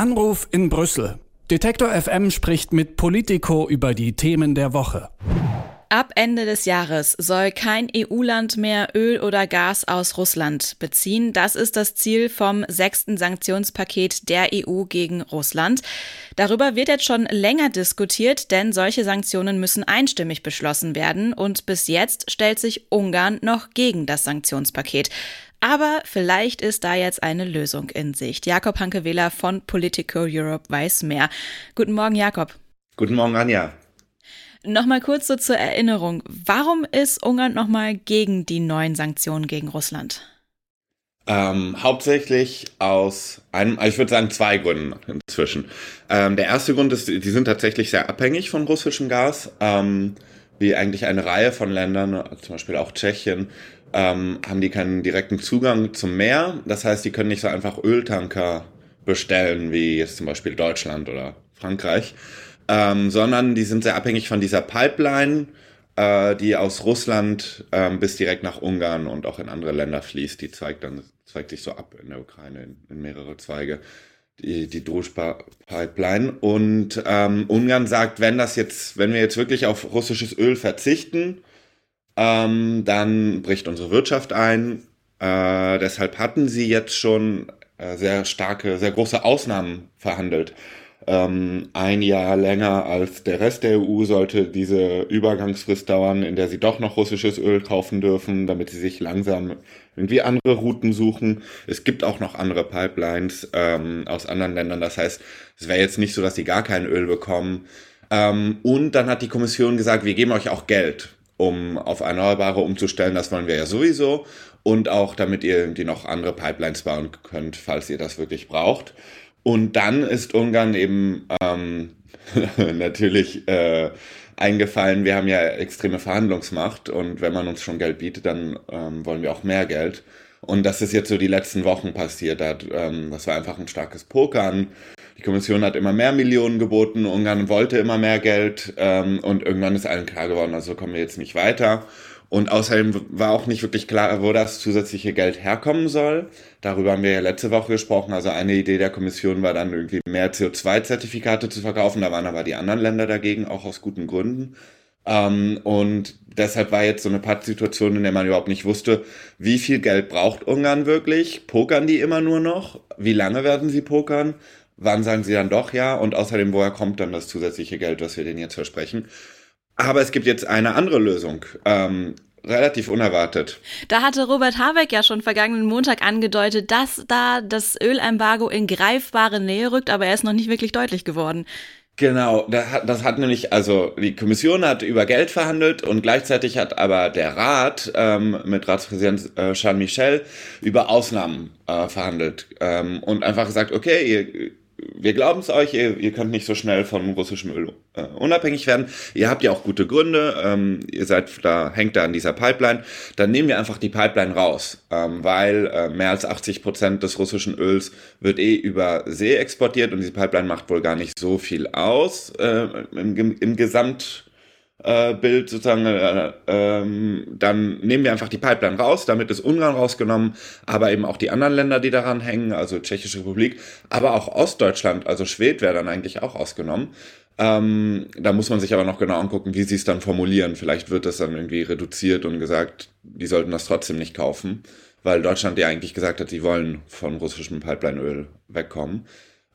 Anruf in Brüssel. Detektor FM spricht mit Politico über die Themen der Woche. Ab Ende des Jahres soll kein EU-Land mehr Öl oder Gas aus Russland beziehen. Das ist das Ziel vom sechsten Sanktionspaket der EU gegen Russland. Darüber wird jetzt schon länger diskutiert, denn solche Sanktionen müssen einstimmig beschlossen werden und bis jetzt stellt sich Ungarn noch gegen das Sanktionspaket. Aber vielleicht ist da jetzt eine Lösung in Sicht. Jakob Hanke-Wähler von Politico Europe weiß mehr. Guten Morgen, Jakob. Guten Morgen, Anja. Nochmal kurz so zur Erinnerung. Warum ist Ungarn nochmal gegen die neuen Sanktionen gegen Russland? Ähm, hauptsächlich aus einem, also ich würde sagen zwei Gründen inzwischen. Ähm, der erste Grund ist, die sind tatsächlich sehr abhängig von russischem Gas, ähm, wie eigentlich eine Reihe von Ländern, zum Beispiel auch Tschechien, ähm, haben die keinen direkten Zugang zum Meer. Das heißt, die können nicht so einfach Öltanker bestellen, wie jetzt zum Beispiel Deutschland oder Frankreich ähm, sondern die sind sehr abhängig von dieser Pipeline, äh, die aus Russland ähm, bis direkt nach Ungarn und auch in andere Länder fließt. Die zweigt dann zweigt sich so ab in der Ukraine in, in mehrere Zweige. Die, die Druschba-Pipeline. Und ähm, Ungarn sagt, wenn das jetzt, wenn wir jetzt wirklich auf russisches Öl verzichten, ähm, dann bricht unsere Wirtschaft ein. Äh, deshalb hatten sie jetzt schon äh, sehr starke, sehr große Ausnahmen verhandelt ähm, ein Jahr länger als der Rest der EU sollte diese Übergangsfrist dauern, in der sie doch noch russisches Öl kaufen dürfen, damit sie sich langsam irgendwie andere Routen suchen. Es gibt auch noch andere Pipelines ähm, aus anderen Ländern. Das heißt, es wäre jetzt nicht so, dass sie gar kein Öl bekommen. Ähm, und dann hat die Kommission gesagt, wir geben euch auch Geld, um auf Erneuerbare umzustellen. Das wollen wir ja sowieso. Und auch, damit ihr irgendwie noch andere Pipelines bauen könnt, falls ihr das wirklich braucht. Und dann ist Ungarn eben ähm, natürlich äh, eingefallen, wir haben ja extreme Verhandlungsmacht und wenn man uns schon Geld bietet, dann ähm, wollen wir auch mehr Geld. Und das ist jetzt so die letzten Wochen passiert. Das, ähm, das war einfach ein starkes Pokern. Die Kommission hat immer mehr Millionen geboten, Ungarn wollte immer mehr Geld ähm, und irgendwann ist allen klar geworden, also kommen wir jetzt nicht weiter. Und außerdem war auch nicht wirklich klar, wo das zusätzliche Geld herkommen soll. Darüber haben wir ja letzte Woche gesprochen. Also eine Idee der Kommission war dann irgendwie mehr CO2-Zertifikate zu verkaufen. Da waren aber die anderen Länder dagegen, auch aus guten Gründen. Ähm, und deshalb war jetzt so eine Pattsituation, in der man überhaupt nicht wusste, wie viel Geld braucht Ungarn wirklich? Pokern die immer nur noch? Wie lange werden sie pokern? Wann sagen sie dann doch ja? Und außerdem, woher kommt dann das zusätzliche Geld, was wir denen jetzt versprechen? Aber es gibt jetzt eine andere Lösung. Ähm, relativ unerwartet. Da hatte Robert Habeck ja schon vergangenen Montag angedeutet, dass da das Ölembargo in greifbare Nähe rückt, aber er ist noch nicht wirklich deutlich geworden. Genau, das hat, das hat nämlich, also die Kommission hat über Geld verhandelt und gleichzeitig hat aber der Rat ähm, mit Ratspräsident äh, Charles Michel über Ausnahmen äh, verhandelt ähm, und einfach gesagt, okay, ihr, wir glauben es euch, ihr, ihr könnt nicht so schnell von russischem Öl äh, unabhängig werden. Ihr habt ja auch gute Gründe, ähm, ihr seid da, hängt da an dieser Pipeline. Dann nehmen wir einfach die Pipeline raus, ähm, weil äh, mehr als 80 Prozent des russischen Öls wird eh über See exportiert und diese Pipeline macht wohl gar nicht so viel aus äh, im, im Gesamt äh, Bild sozusagen, äh, ähm, dann nehmen wir einfach die Pipeline raus, damit ist Ungarn rausgenommen, aber eben auch die anderen Länder, die daran hängen, also Tschechische Republik, aber auch Ostdeutschland, also Schwed wäre dann eigentlich auch ausgenommen. Ähm, da muss man sich aber noch genau angucken, wie sie es dann formulieren. Vielleicht wird das dann irgendwie reduziert und gesagt, die sollten das trotzdem nicht kaufen, weil Deutschland ja eigentlich gesagt hat, sie wollen von russischem Pipelineöl wegkommen.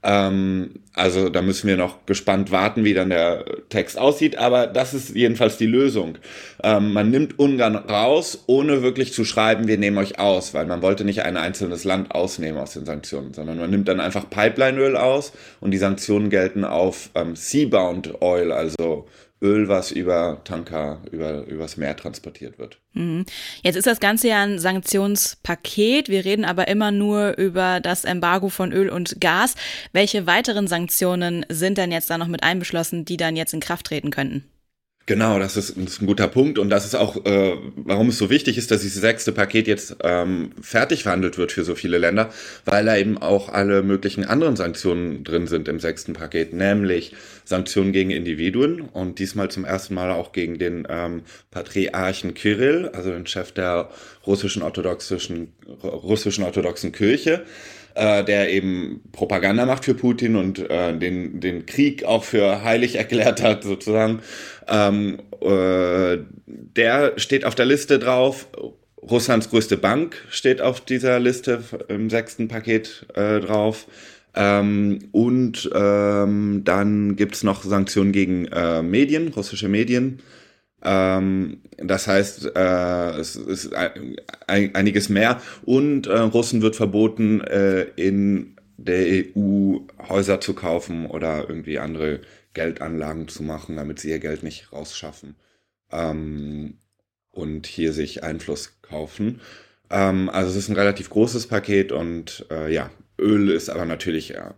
Ähm, also da müssen wir noch gespannt warten, wie dann der Text aussieht, aber das ist jedenfalls die Lösung. Ähm, man nimmt Ungarn raus, ohne wirklich zu schreiben, wir nehmen euch aus, weil man wollte nicht ein einzelnes Land ausnehmen aus den Sanktionen, sondern man nimmt dann einfach Pipelineöl aus und die Sanktionen gelten auf ähm, Seabound Oil, also Öl, was über Tanker, über, übers Meer transportiert wird. Mhm. Jetzt ist das Ganze ja ein Sanktionspaket. Wir reden aber immer nur über das Embargo von Öl und Gas. Welche weiteren Sanktionen sind denn jetzt da noch mit einbeschlossen, die dann jetzt in Kraft treten könnten? Genau, das ist, das ist, ein guter Punkt. Und das ist auch, äh, warum es so wichtig ist, dass dieses sechste Paket jetzt ähm, fertig verhandelt wird für so viele Länder, weil da eben auch alle möglichen anderen Sanktionen drin sind im sechsten Paket, nämlich Sanktionen gegen Individuen und diesmal zum ersten Mal auch gegen den ähm, Patriarchen Kirill, also den Chef der russischen orthodoxischen russischen orthodoxen Kirche äh, der eben Propaganda macht für Putin und äh, den, den Krieg auch für heilig erklärt hat, sozusagen. Ähm, äh, der steht auf der Liste drauf. Russlands größte Bank steht auf dieser Liste im sechsten Paket äh, drauf. Ähm, und ähm, dann gibt's noch Sanktionen gegen äh, Medien, russische Medien. Ähm, das heißt, äh, es ist ein, einiges mehr. Und äh, Russen wird verboten, äh, in der EU Häuser zu kaufen oder irgendwie andere Geldanlagen zu machen, damit sie ihr Geld nicht rausschaffen ähm, und hier sich Einfluss kaufen. Ähm, also es ist ein relativ großes Paket und äh, ja, Öl ist aber natürlich ja,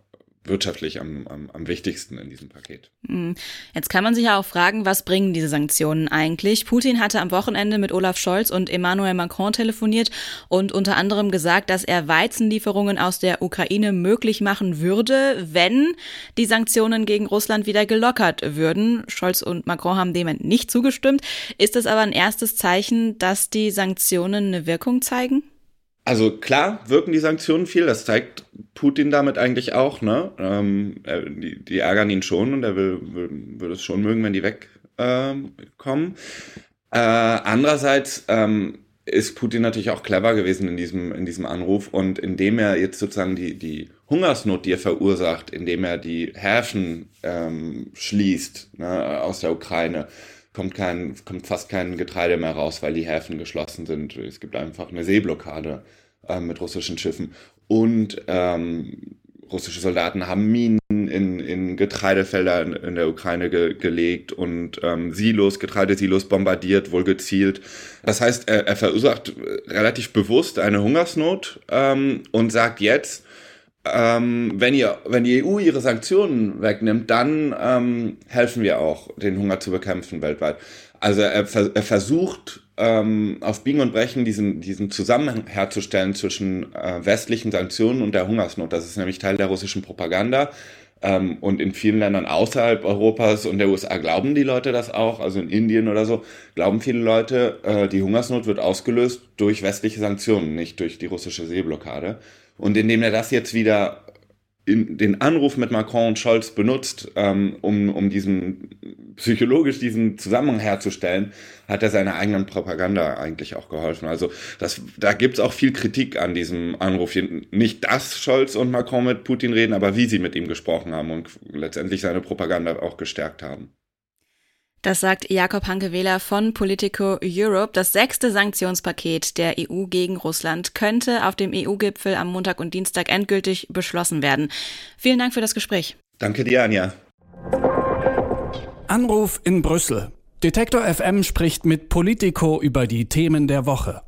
wirtschaftlich am, am, am wichtigsten in diesem Paket. Hm. Jetzt kann man sich ja auch fragen, was bringen diese Sanktionen eigentlich? Putin hatte am Wochenende mit Olaf Scholz und Emmanuel Macron telefoniert und unter anderem gesagt, dass er Weizenlieferungen aus der Ukraine möglich machen würde, wenn die Sanktionen gegen Russland wieder gelockert würden. Scholz und Macron haben dem nicht zugestimmt. Ist das aber ein erstes Zeichen, dass die Sanktionen eine Wirkung zeigen? Also klar wirken die Sanktionen viel, das zeigt Putin damit eigentlich auch, ne? Ähm, die, die, ärgern ihn schon und er will, will, will es schon mögen, wenn die wegkommen. Ähm, äh, andererseits ähm, ist Putin natürlich auch clever gewesen in diesem, in diesem Anruf und indem er jetzt sozusagen die, die Hungersnot, die er verursacht, indem er die Häfen ähm, schließt ne, aus der Ukraine, kommt, kein, kommt fast kein Getreide mehr raus, weil die Häfen geschlossen sind. Es gibt einfach eine Seeblockade äh, mit russischen Schiffen. Und ähm, russische Soldaten haben Minen in, in Getreidefelder in, in der Ukraine ge, gelegt und ähm, Silos, Getreidesilos bombardiert, wohl gezielt. Das heißt, er, er verursacht relativ bewusst eine Hungersnot ähm, und sagt jetzt, ähm, wenn, ihr, wenn die EU ihre Sanktionen wegnimmt, dann ähm, helfen wir auch, den Hunger zu bekämpfen weltweit. Also er, er versucht ähm, auf Biegen und Brechen diesen, diesen Zusammenhang herzustellen zwischen äh, westlichen Sanktionen und der Hungersnot. Das ist nämlich Teil der russischen Propaganda. Ähm, und in vielen Ländern außerhalb Europas und der USA glauben die Leute das auch. Also in Indien oder so glauben viele Leute, äh, die Hungersnot wird ausgelöst durch westliche Sanktionen, nicht durch die russische Seeblockade. Und indem er das jetzt wieder den Anruf mit Macron und Scholz benutzt, ähm, um, um diesen psychologisch diesen Zusammenhang herzustellen, hat er seiner eigenen Propaganda eigentlich auch geholfen. Also das, da gibt's auch viel Kritik an diesem Anruf. Nicht, dass Scholz und Macron mit Putin reden, aber wie sie mit ihm gesprochen haben und letztendlich seine Propaganda auch gestärkt haben. Das sagt Jakob Hanke-Wähler von Politico Europe. Das sechste Sanktionspaket der EU gegen Russland könnte auf dem EU-Gipfel am Montag und Dienstag endgültig beschlossen werden. Vielen Dank für das Gespräch. Danke dir, Anja. Anruf in Brüssel. Detektor FM spricht mit Politico über die Themen der Woche.